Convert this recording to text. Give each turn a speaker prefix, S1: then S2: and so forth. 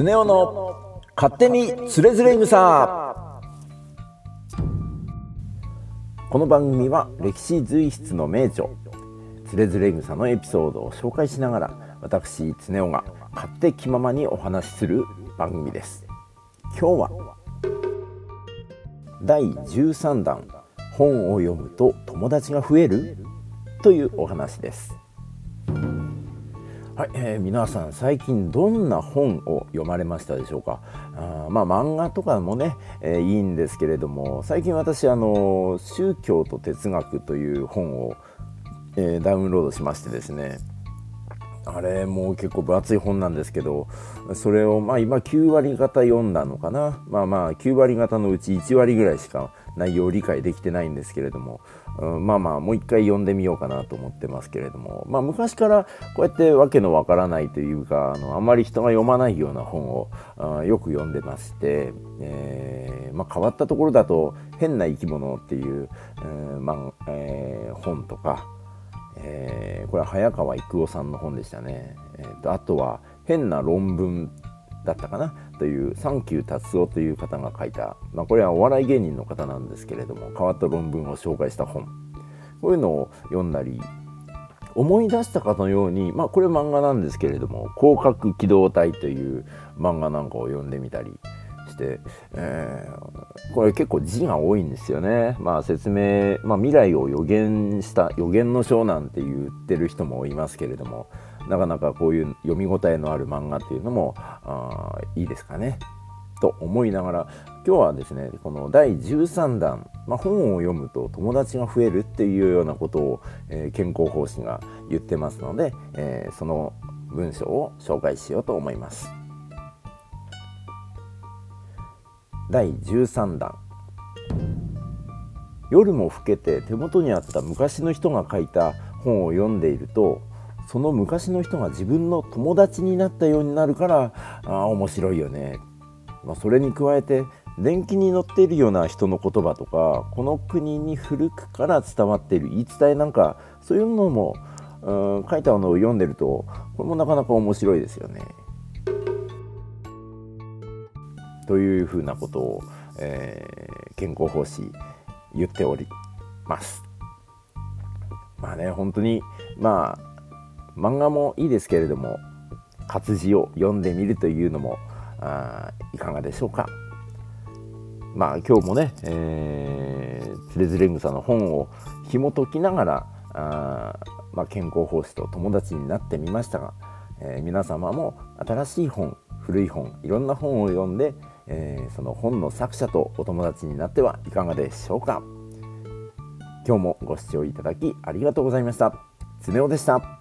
S1: スネ夫の勝手につれづれ草この番組は歴史随筆の名著つれづれ草のエピソードを紹介しながら私常雄が勝手気ままにお話しする番組です。今日は第13弾本を読むと友達が増えるというお話です。はい、えー、皆さん最近どんな本を読まれましたでしょうか？あまあ漫画とかもね、えー、いいんですけれども最近私あの宗教と哲学という本を、えー、ダウンロードしましてですね。あれもう結構分厚い本なんですけどそれをまあ今9割方読んだのかな？まあまあ9割方のうち1割ぐらいしか内容を理解できてないんですけれども、うん、まあまあもう一回読んでみようかなと思ってますけれども、まあ、昔からこうやってわけのわからないというかあのあまり人が読まないような本をあよく読んでまして、えーまあ、変わったところだと「変な生き物」っていう、えーまあえー、本とか、え、これは早川育夫さんの本でしたね、えーと、あとは「変な論文」だったかな？というサンキュー達夫という方が書いた、まあ、これはお笑い芸人の方なんですけれども変わった論文を紹介した本こういうのを読んだり思い出したかのように、まあ、これ漫画なんですけれども「広角機動隊」という漫画なんかを読んでみたりして、えー、これ結構字が多いんですよね。まあ、説明、まあ、未来を予言した予言の章なんて言ってる人もいますけれどもなかなかこういう読み応えのある漫画っていうのもあいいですかね。と思いながら今日はですねこの第13弾、まあ、本を読むと友達が増えるっていうようなことを、えー、健康講師が言ってますので、えー、その文章を紹介しようと思います。第13弾夜も更けて手元にあった昔の人が書いた本を読んでいるとその昔の人が自分の友達になったようになるからあ面白いよね、まあ、それに加えて伝記に載っているような人の言葉とかこの国に古くから伝わっている言い伝えなんかそういうのも、うん、書いたのを読んでるとこれもなかなか面白いですよね。というふうなことを、えー、健康奉仕言っております。まあね本当にまあ漫画もいいですけれども活字を読んでみるというのもあいかがでしょうか。まあ今日もね、えー、つれづれ草の本を紐解きながらあ、まあ、健康奉仕と友達になってみましたが、えー、皆様も新しい本古い本いろんな本を読んで、えー、その本の作者とお友達になってはいかがでしょうか今日もご視聴いただきありがとうございました。つねおでした。